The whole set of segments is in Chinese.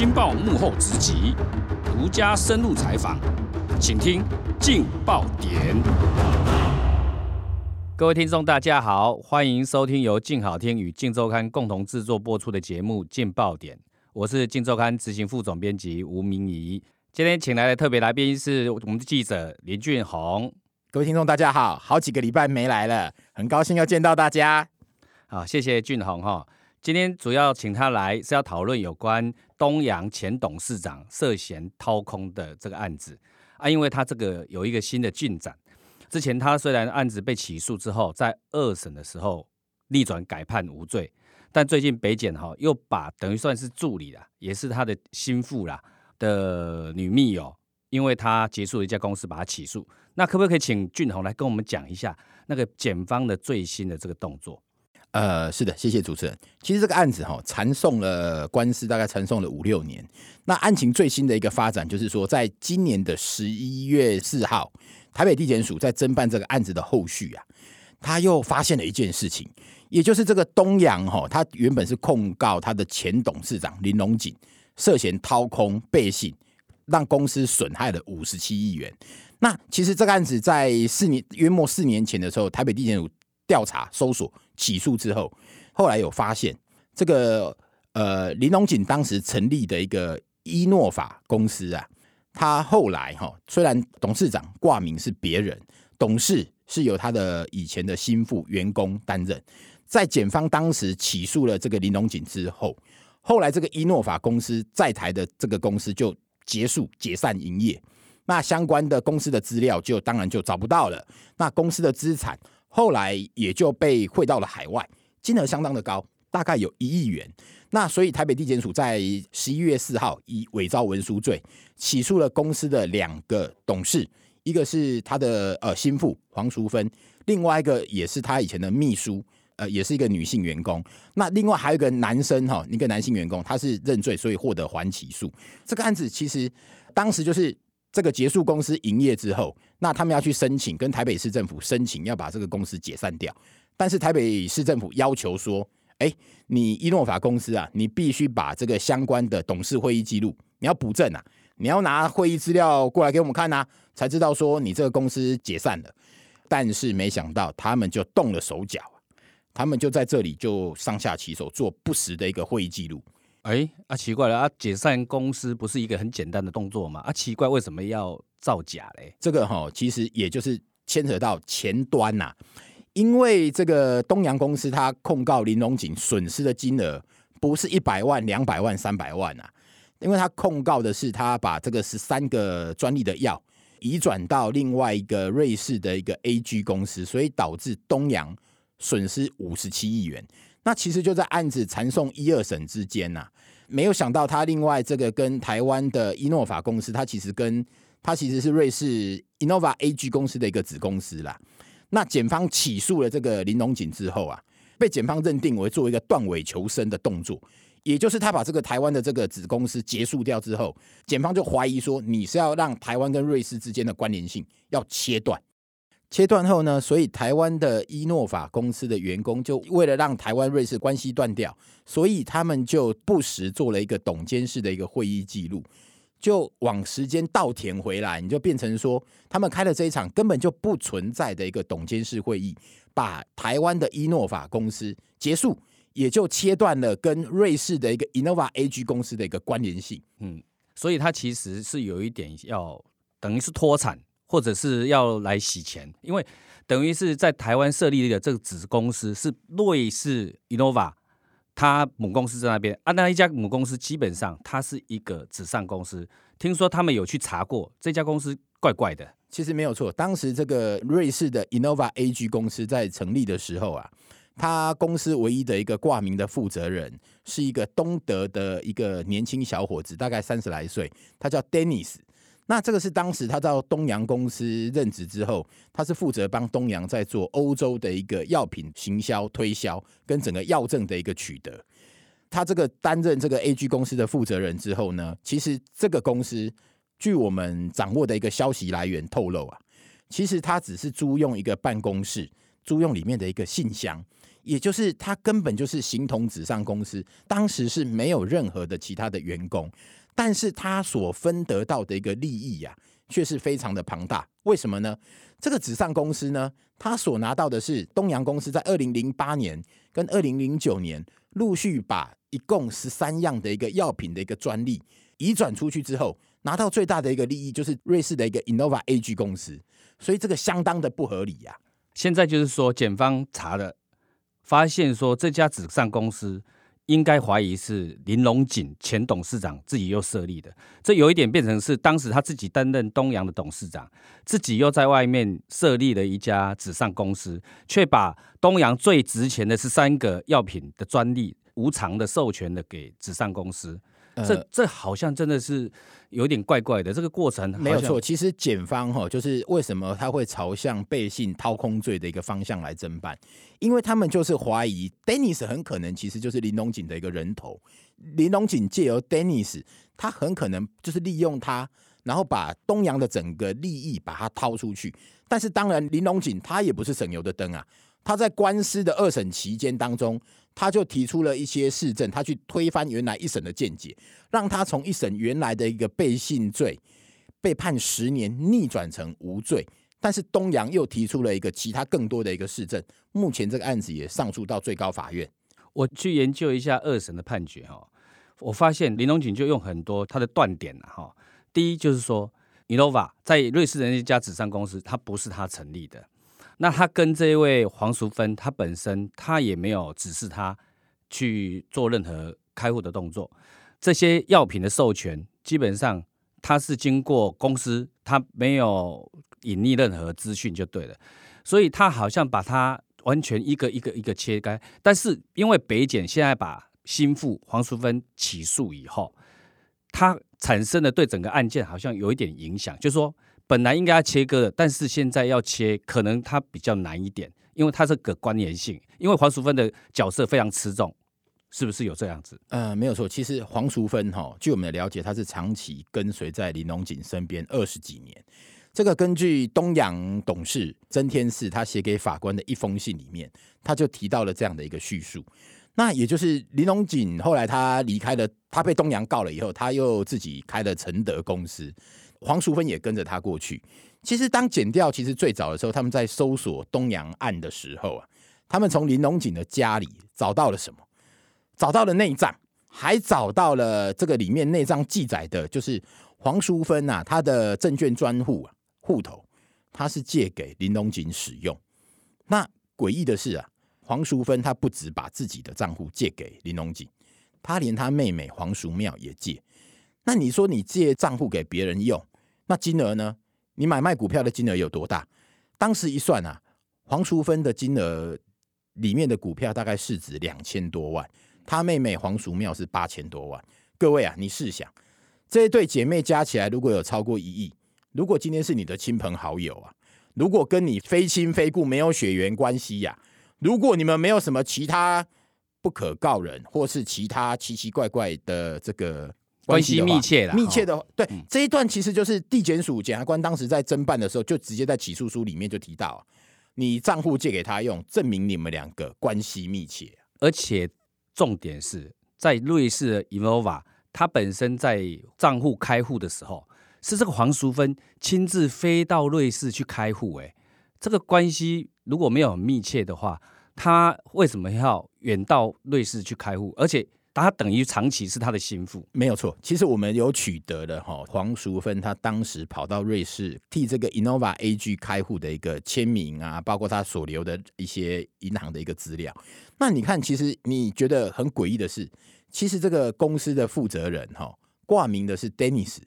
金报幕后直击，独家深入采访，请听劲爆点。各位听众，大家好，欢迎收听由劲好听与劲周刊共同制作播出的节目《劲爆点》，我是劲周刊执行副总编辑吴明仪。今天请来的特别来宾是我们的记者林俊宏。各位听众，大家好，好几个礼拜没来了，很高兴要见到大家。好，谢谢俊宏哈。今天主要请他来是要讨论有关东阳前董事长涉嫌掏空的这个案子啊，因为他这个有一个新的进展。之前他虽然案子被起诉之后，在二审的时候逆转改判无罪，但最近北检哈又把等于算是助理啦，也是他的心腹啦的女密友，因为他结束了一家公司，把他起诉。那可不可以请俊宏来跟我们讲一下那个检方的最新的这个动作？呃，是的，谢谢主持人。其实这个案子哈，缠讼了官司大概缠讼了五六年。那案情最新的一个发展，就是说，在今年的十一月四号，台北地检署在侦办这个案子的后续啊，他又发现了一件事情，也就是这个东阳哈，他原本是控告他的前董事长林龙锦涉嫌掏空背信，让公司损害了五十七亿元。那其实这个案子在四年约莫四年前的时候，台北地检署。调查、搜索、起诉之后，后来有发现，这个呃林龙锦当时成立的一个伊诺法公司啊，他后来哈虽然董事长挂名是别人，董事是由他的以前的心腹员工担任。在检方当时起诉了这个林龙锦之后，后来这个伊诺法公司在台的这个公司就结束解散营业，那相关的公司的资料就当然就找不到了，那公司的资产。后来也就被汇到了海外，金额相当的高，大概有一亿元。那所以台北地检署在十一月四号以伪造文书罪起诉了公司的两个董事，一个是他的呃心腹黄淑芬，另外一个也是他以前的秘书，呃，也是一个女性员工。那另外还有一个男生哈，一个男性员工，他是认罪，所以获得缓起诉。这个案子其实当时就是。这个结束公司营业之后，那他们要去申请，跟台北市政府申请要把这个公司解散掉。但是台北市政府要求说：“哎，你伊诺法公司啊，你必须把这个相关的董事会议记录，你要补正啊，你要拿会议资料过来给我们看呐，才知道说你这个公司解散了。”但是没想到他们就动了手脚他们就在这里就上下其手做不实的一个会议记录。哎，啊，奇怪了啊！解散公司不是一个很简单的动作吗？啊，奇怪，为什么要造假嘞？这个哈，其实也就是牵扯到前端呐。因为这个东阳公司，他控告林龙锦损失的金额不是一百万、两百万、三百万啊，因为他控告的是他把这个十三个专利的药移转到另外一个瑞士的一个 A G 公司，所以导致东阳损失五十七亿元。那其实就在案子传送一二审之间呐，没有想到他另外这个跟台湾的伊诺法公司，他其实跟他其实是瑞士 Innova AG 公司的一个子公司啦。那检方起诉了这个林龙锦之后啊，被检方认定为作为一个断尾求生的动作，也就是他把这个台湾的这个子公司结束掉之后，检方就怀疑说你是要让台湾跟瑞士之间的关联性要切断。切断后呢，所以台湾的伊诺法公司的员工就为了让台湾瑞士关系断掉，所以他们就不时做了一个董监事的一个会议记录，就往时间倒填回来，你就变成说他们开了这一场根本就不存在的一个董监事会议，把台湾的伊诺法公司结束，也就切断了跟瑞士的一个 Innova AG 公司的一个关联性。嗯，所以它其实是有一点要等于是脱产。或者是要来洗钱，因为等于是在台湾设立的这个子公司是瑞士 Innova，它母公司在那边啊，那一家母公司基本上它是一个纸上公司。听说他们有去查过这家公司怪怪的，其实没有错。当时这个瑞士的 Innova AG 公司在成立的时候啊，他公司唯一的一个挂名的负责人是一个东德的一个年轻小伙子，大概三十来岁，他叫 Dennis。那这个是当时他到东阳公司任职之后，他是负责帮东阳在做欧洲的一个药品行销推销跟整个药证的一个取得。他这个担任这个 A G 公司的负责人之后呢，其实这个公司据我们掌握的一个消息来源透露啊，其实他只是租用一个办公室，租用里面的一个信箱，也就是他根本就是形同纸上公司，当时是没有任何的其他的员工，但是他所分得到的一个利益呀，却是非常的庞大。为什么呢？这个纸上公司呢，他所拿到的是东阳公司在二零零八年跟二零零九年陆续把一共十三样的一个药品的一个专利移转出去之后，拿到最大的一个利益就是瑞士的一个 Innova AG 公司，所以这个相当的不合理呀。现在就是说，检方查了，发现说这家纸上公司应该怀疑是林龙锦前董事长自己又设立的，这有一点变成是当时他自己担任东阳的董事长，自己又在外面设立了一家纸上公司，却把东阳最值钱的是三个药品的专利无偿的授权的给纸上公司。这这好像真的是有点怪怪的，这个过程没有错。其实检方哈，就是为什么他会朝向背信掏空罪的一个方向来侦办，因为他们就是怀疑 Dennis 很可能其实就是林龙锦的一个人头。林龙锦借由 Dennis，他很可能就是利用他，然后把东阳的整个利益把它掏出去。但是当然，林龙锦他也不是省油的灯啊，他在官司的二审期间当中。他就提出了一些事证，他去推翻原来一审的见解，让他从一审原来的一个背信罪被判十年，逆转成无罪。但是东阳又提出了一个其他更多的一个事证，目前这个案子也上诉到最高法院。我去研究一下二审的判决哈，我发现林龙锦就用很多他的断点了哈。第一就是说，Innova 在瑞士的那家纸上公司，它不是他成立的。那他跟这位黄淑芬，他本身他也没有指示他去做任何开户的动作。这些药品的授权，基本上他是经过公司，他没有隐匿任何资讯就对了。所以他好像把它完全一个一个一个切开。但是因为北检现在把心腹黄淑芬起诉以后，他产生的对整个案件好像有一点影响，就是说。本来应该要切割的，但是现在要切，可能它比较难一点，因为它是个关联性。因为黄淑芬的角色非常吃重，是不是有这样子？呃，没有错。其实黄淑芬哈，据我们的了解，她是长期跟随在林龙锦身边二十几年。这个根据东阳董事曾天士他写给法官的一封信里面，他就提到了这样的一个叙述。那也就是林龙锦后来他离开了，他被东阳告了以后，他又自己开了承德公司。黄淑芬也跟着他过去。其实，当剪掉，其实最早的时候，他们在搜索东阳案的时候啊，他们从林龙锦的家里找到了什么？找到了内脏，还找到了这个里面内脏记载的，就是黄淑芬呐，他的证券专户啊，户头，他是借给林龙锦使用。那诡异的是啊，黄淑芬他不止把自己的账户借给林龙锦，他连他妹妹黄淑妙也借。那你说你借账户给别人用，那金额呢？你买卖股票的金额有多大？当时一算啊，黄淑芬的金额里面的股票大概市值两千多万，她妹妹黄淑妙是八千多万。各位啊，你试想，这一对姐妹加起来如果有超过一亿，如果今天是你的亲朋好友啊，如果跟你非亲非故，没有血缘关系呀，如果你们没有什么其他不可告人，或是其他奇奇怪怪的这个。关系密切了，密切的对这一段其实就是地检署检察官当时在侦办的时候，就直接在起诉书里面就提到，你账户借给他用，证明你们两个关系密切。而且重点是在瑞士的 Innova，他本身在账户开户的时候，是这个黄淑芬亲自飞到瑞士去开户。哎，这个关系如果没有很密切的话，他为什么要远到瑞士去开户？而且。他等于长期是他的心腹，没有错。其实我们有取得了哈，黄淑芬他当时跑到瑞士替这个 Innova AG 开户的一个签名啊，包括他所留的一些银行的一个资料。那你看，其实你觉得很诡异的是，其实这个公司的负责人哈，挂名的是 Dennis，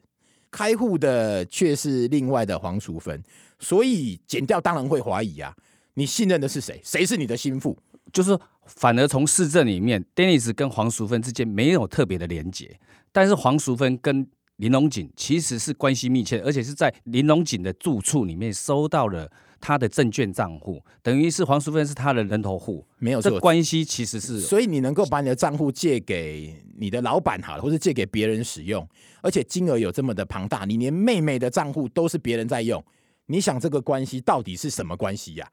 开户的却是另外的黄淑芬，所以剪掉当然会怀疑啊，你信任的是谁？谁是你的心腹？就是反而从市政里面，Dennis 跟黄淑芬之间没有特别的连结，但是黄淑芬跟林龙锦其实是关系密切，而且是在林龙锦的住处里面收到了他的证券账户，等于是黄淑芬是他的人头户，没有这关系其实是。所以你能够把你的账户借给你的老板好了，或者借给别人使用，而且金额有这么的庞大，你连妹妹的账户都是别人在用，你想这个关系到底是什么关系呀？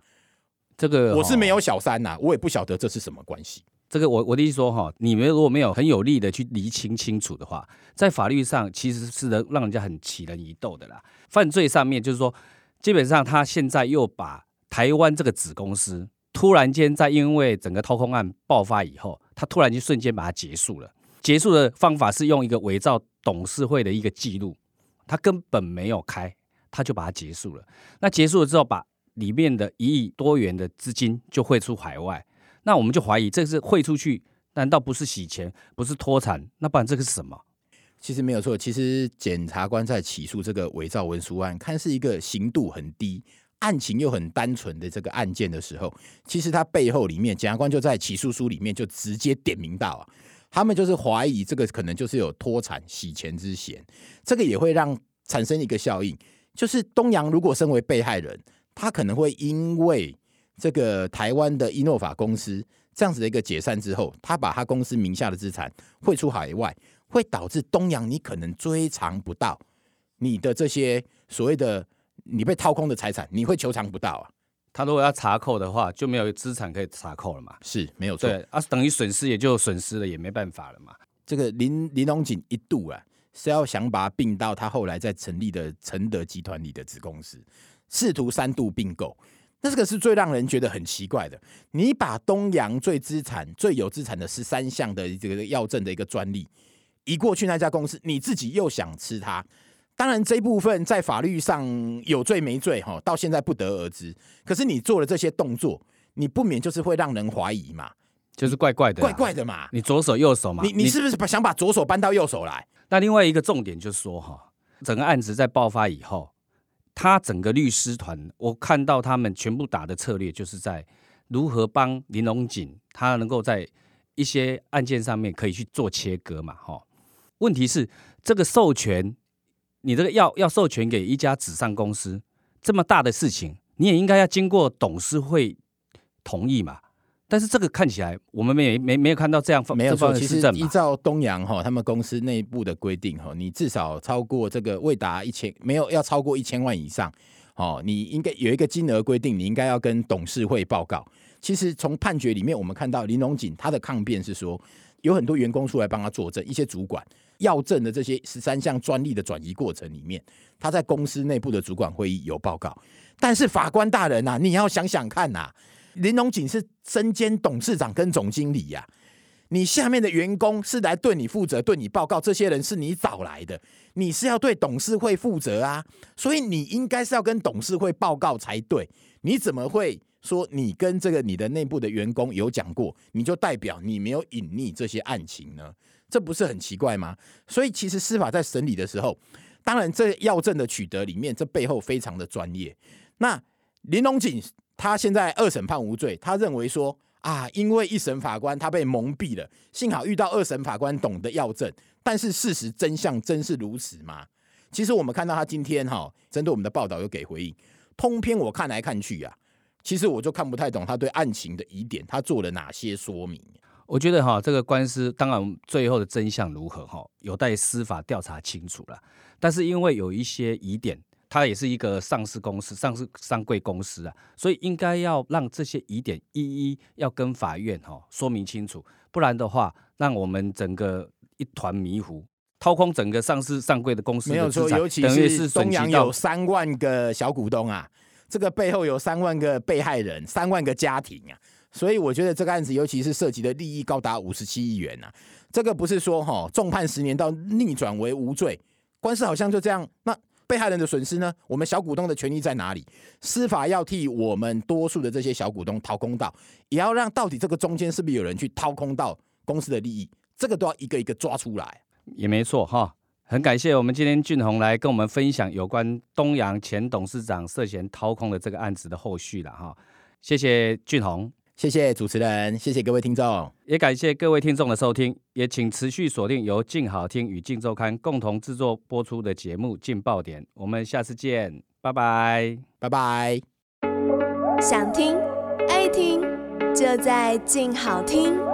这个我是没有。小三呐、我也不晓得这是什么关系。这个我我的意思说哈，你们如果没有很有力的去厘清清楚的话，在法律上其实是能让人家很起人疑窦的啦。犯罪上面就是说，基本上他现在又把台湾这个子公司突然间在因为整个掏空案爆发以后，他突然间瞬间把它结束了。结束的方法是用一个伪造董事会的一个记录，他根本没有开，他就把它结束了。那结束了之后，把里面的一亿多元的资金就汇出海外。那我们就怀疑这是汇出去，难道不是洗钱，不是脱产？那不然这个是什么？其实没有错，其实检察官在起诉这个伪造文书案，看似一个刑度很低、案情又很单纯的这个案件的时候，其实他背后里面，检察官就在起诉书里面就直接点名到啊，他们就是怀疑这个可能就是有脱产、洗钱之嫌，这个也会让产生一个效应，就是东阳如果身为被害人，他可能会因为这个台湾的伊诺法公司这样子的一个解散之后，他把他公司名下的资产汇出海外，会导致东洋你可能追偿不到你的这些所谓的你被掏空的财产，你会求偿不到啊，他如果要查扣的话，就没有资产可以查扣了嘛？是没有错。对啊，等于损失也就损失了，也没办法了嘛。这个林林龙锦一度啊是要想把它并到他后来在成立的承德集团里的子公司，试图三度并购。那这个是最让人觉得很奇怪的。你把东洋最资产、最有资产的十三项的这个药证的一个专利移过去那家公司，你自己又想吃它。当然，这一部分在法律上有罪没罪哈，到现在不得而知。可是你做了这些动作，你不免就是会让人怀疑嘛，就是怪怪的、怪。怪的嘛。你左手右手嘛？你你是不是把想把左手搬到右手来？那另外一个重点就是说哈，整个案子在爆发以后，他整个律师团，我看到他们全部打的策略，就是在如何帮林龙锦，他能够在一些案件上面可以去做切割嘛，哈。问题是这个授权，你这个要要授权给一家纸上公司这么大的事情，你也应该要经过董事会同意嘛。但是这个看起来，我们没没没有看到这样没有错，这方面其实。依照东阳哈他们公司内部的规定哈，你至少超过这个未达一千，没有要超过一千万以上哦，你应该有一个金额规定，你应该要跟董事会报告。其实从判决里面，我们看到林龙锦他的抗辩是说，有很多员工出来帮他作证，一些主管要证的这些十三项专利的转移过程里面，他在公司内部的主管会议有报告。但是法官大人呐、你要想想看呐、林龙锦是身兼董事长跟总经理呀、你下面的员工是来对你负责、对你报告，这些人是你找来的，你是要对董事会负责啊，所以你应该是要跟董事会报告才对。你怎么会说你跟这个你的内部的员工有讲过，你就代表你没有隐匿这些案情呢？这不是很奇怪吗？所以其实司法在审理的时候，当然这要证的取得里面，这背后非常的专业。那林龙锦他现在二审判无罪，他认为说啊，因为一审法官他被蒙蔽了，幸好遇到二审法官懂得要证，但是事实真相真是如此吗？其实我们看到他今天哈，针对我们的报道有给回应，通篇我看来看去啊，其实我就看不太懂他对案情的疑点，他做了哪些说明？我觉得哈，这个官司当然最后的真相如何哈，有待司法调查清楚了。但是因为有一些疑点，它也是一个上市公司、上市上柜公司啊，所以应该要让这些疑点一一要跟法院哈说明清楚，不然的话，让我们整个一团迷糊，掏空整个上市上柜的公司没有错，尤其是东阳有三万个小股东啊，这个背后有三万个被害人，三万个家庭啊，所以我觉得这个案子，尤其是涉及的利益高达五十七亿元啊，这个不是说哈重判十年到逆转为无罪，官司好像就这样，那被害人的损失呢？我们小股东的权益在哪里？司法要替我们多数的这些小股东掏公道，也要让到底这个中间是不是有人去掏空到公司的利益，这个都要一个一个抓出来。也没错哈。很感谢我们今天俊宏来跟我们分享有关东阳前董事长涉嫌掏空的这个案子的后续了哈。谢谢俊宏。谢谢主持人，谢谢各位听众。也感谢各位听众的收听，也请持续锁定由静好听与静周刊共同制作播出的节目《劲爆点》，我们下次见，拜拜。拜拜。想听爱听，就在静好听。